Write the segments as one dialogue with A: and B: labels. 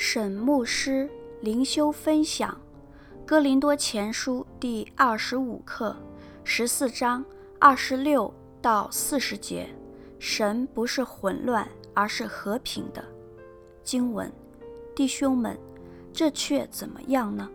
A: 沈牧师灵修分享《哥林多前书》第二十五课十四章二十六到四十节。神不是混乱，而是和平的。经文，弟兄们，这却怎么样呢？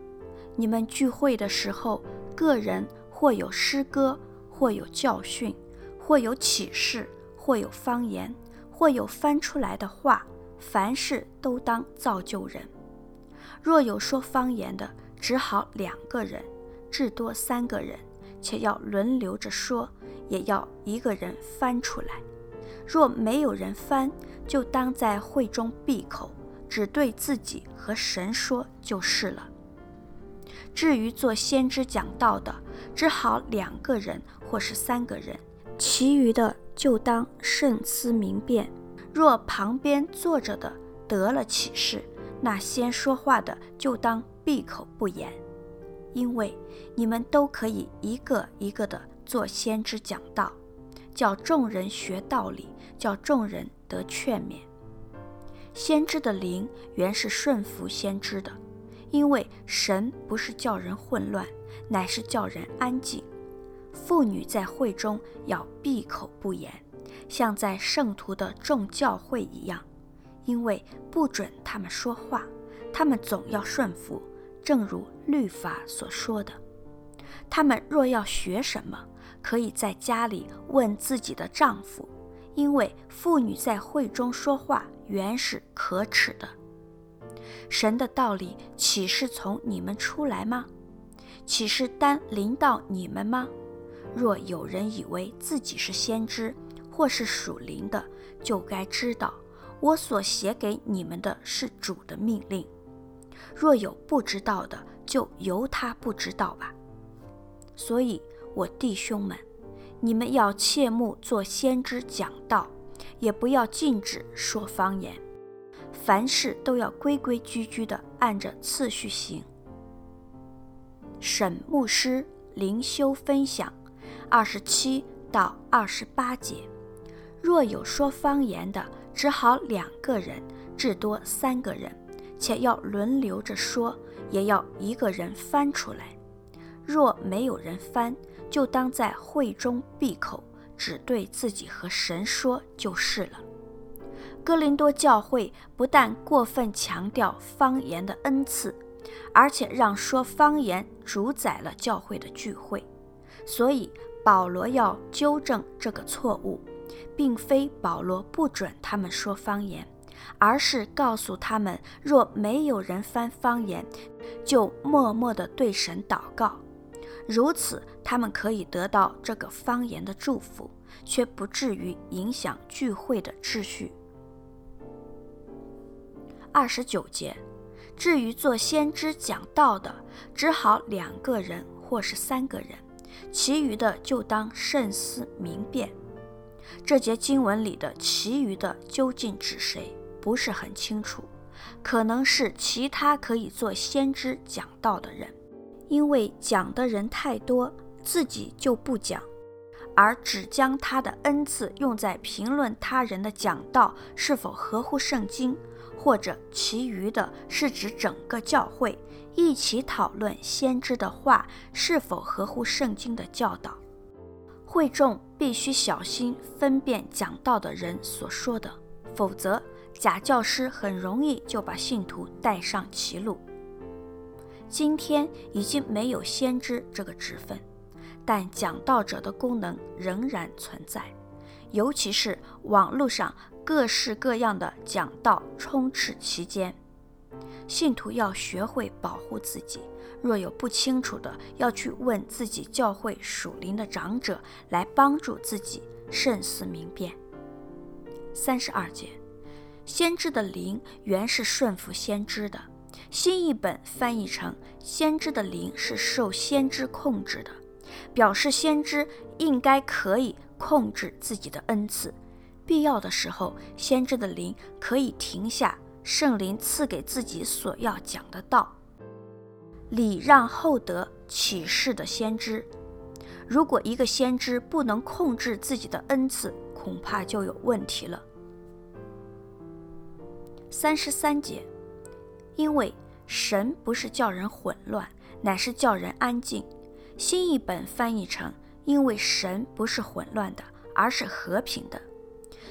A: 你们聚会的时候，个人或有诗歌，或有教训，或有启示，或有方言，或有翻出来的话。凡事都当造就人。若有说方言的，只好两个人，至多三个人，且要轮流着说，也要一个人翻出来。若没有人翻，就当在会中闭口，只对自己和神说就是了。至于做先知讲道的，只好两个人或是三个人，其余的就当慎思明辨。若旁边坐着的得了启示，那先说话的就当闭口不言，因为你们都可以一个一个的做先知讲道，叫众人学道理，叫众人得劝勉。先知的灵原是顺服先知的，因为神不是叫人混乱，乃是叫人安静。妇女在会中要闭口不言。像在圣徒的众教会一样，因为不准他们说话，他们总要顺服，正如律法所说的。他们若要学什么，可以在家里问自己的丈夫，因为妇女在会中说话原是可耻的。神的道理岂是从你们出来吗？岂是单临到你们吗？若有人以为自己是先知，或是属灵的，就该知道，我所写给你们的是主的命令。若有不知道的，就由他不知道吧。所以，我弟兄们，你们要切莫做先知讲道，也不要禁止说方言。凡事都要规规矩矩的按着次序行。沈牧师灵修分享二十七到二十八节。若有说方言的，只好两个人，至多三个人，且要轮流着说，也要一个人翻出来。若没有人翻，就当在会中闭口，只对自己和神说就是了。哥林多教会不但过分强调方言的恩赐，而且让说方言主宰了教会的聚会，所以保罗要纠正这个错误。并非保罗不准他们说方言，而是告诉他们，若没有人翻方言，就默默地对神祷告，如此他们可以得到这个方言的祝福，却不至于影响聚会的秩序。二十九节，至于做先知讲道的，只好两个人或是三个人，其余的就当慎思明辨。这节经文里的“其余的”究竟指谁？不是很清楚，可能是其他可以做先知讲道的人，因为讲的人太多，自己就不讲，而只将他的恩赐用在评论他人的讲道是否合乎圣经，或者其余的是指整个教会一起讨论先知的话是否合乎圣经的教导。会众必须小心分辨讲道的人所说的，否则假教师很容易就把信徒带上歧路。今天已经没有先知这个职分，但讲道者的功能仍然存在，尤其是网络上各式各样的讲道充斥其间，信徒要学会保护自己。若有不清楚的，要去问自己教会属灵的长者，来帮助自己慎思明辨。三十二节，先知的灵原是顺服先知的。新译本翻译成先知的灵是受先知控制的，表示先知应该可以控制自己的恩赐，必要的时候，先知的灵可以停下圣灵赐给自己所要讲的道。礼让厚德启示的先知，如果一个先知不能控制自己的恩赐，恐怕就有问题了。三十三节，因为神不是叫人混乱，乃是叫人安静。新译本翻译成：因为神不是混乱的，而是和平的。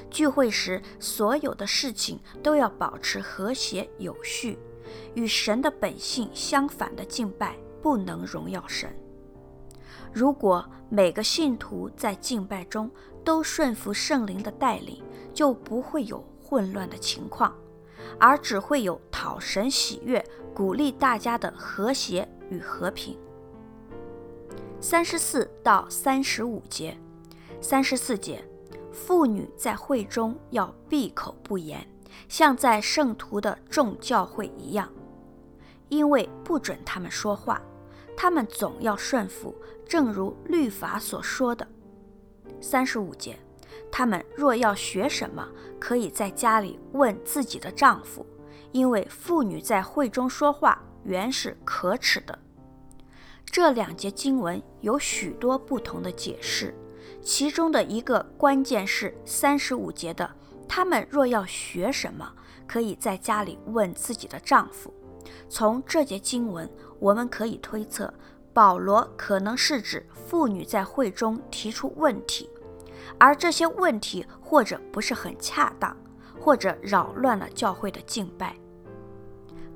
A: 聚会时，所有的事情都要保持和谐有序。与神的本性相反的敬拜不能荣耀神。如果每个信徒在敬拜中都顺服圣灵的带领，就不会有混乱的情况，而只会有讨神喜悦、鼓励大家的和谐与和平。三十四到三十五节，三十四节。妇女在会中要闭口不言，像在圣徒的众教会一样，因为不准他们说话，他们总要顺服，正如律法所说的。三十五节，他们若要学什么，可以在家里问自己的丈夫，因为妇女在会中说话原是可耻的。这两节经文有许多不同的解释。其中的一个关键是三十五节的，他们若要学什么，可以在家里问自己的丈夫。从这节经文，我们可以推测，保罗可能是指妇女在会中提出问题，而这些问题或者不是很恰当，或者扰乱了教会的敬拜。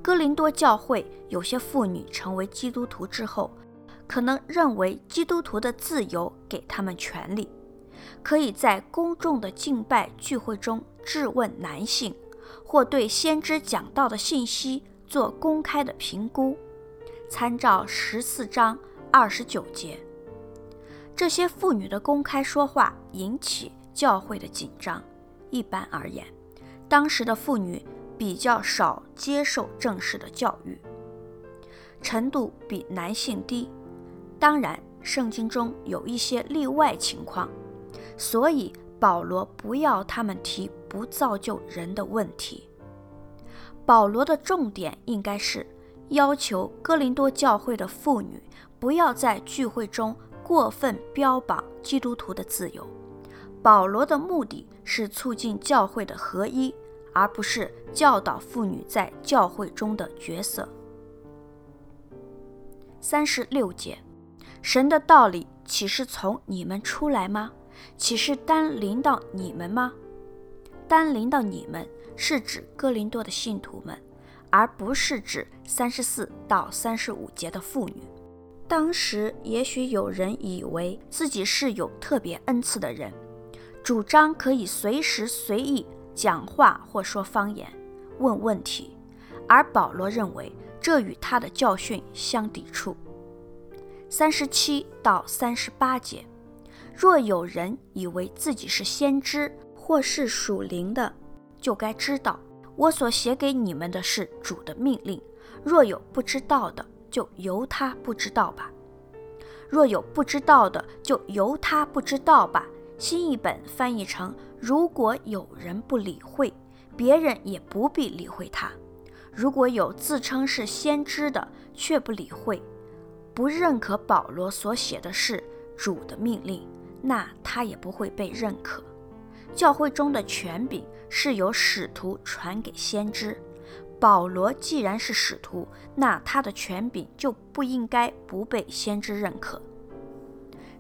A: 哥林多教会有些妇女成为基督徒之后，可能认为基督徒的自由给他们权利，可以在公众的敬拜聚会中质问男性，或对先知讲道的信息做公开的评估。参照十四章二十九节，这些妇女的公开说话引起教会的紧张。一般而言，当时的妇女比较少接受正式的教育，程度比男性低。当然，圣经中有一些例外情况，所以保罗不要他们提不造就人的问题。保罗的重点应该是要求哥林多教会的妇女不要在聚会中过分标榜基督徒的自由。保罗的目的是促进教会的合一，而不是教导妇女在教会中的角色。三十六节。神的道理岂是从你们出来吗？岂是单临到你们吗？单临到你们是指哥林多的信徒们，而不是指三十四到三十五节的妇女。当时也许有人以为自己是有特别恩赐的人，主张可以随时随意讲话或说方言、问问题，而保罗认为这与他的教训相抵触。三十七到三十八节，若有人以为自己是先知或是属灵的，就该知道我所写给你们的是主的命令。若有不知道的，就由他不知道吧。若有不知道的，就由他不知道吧。新译本翻译成：如果有人不理会，别人也不必理会他。如果有自称是先知的，却不理会。不认可保罗所写的是主的命令，那他也不会被认可。教会中的权柄是由使徒传给先知。保罗既然是使徒，那他的权柄就不应该不被先知认可。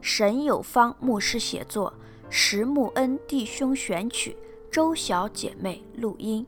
A: 沈有方牧师写作，石木恩弟兄选曲，周小姐妹录音。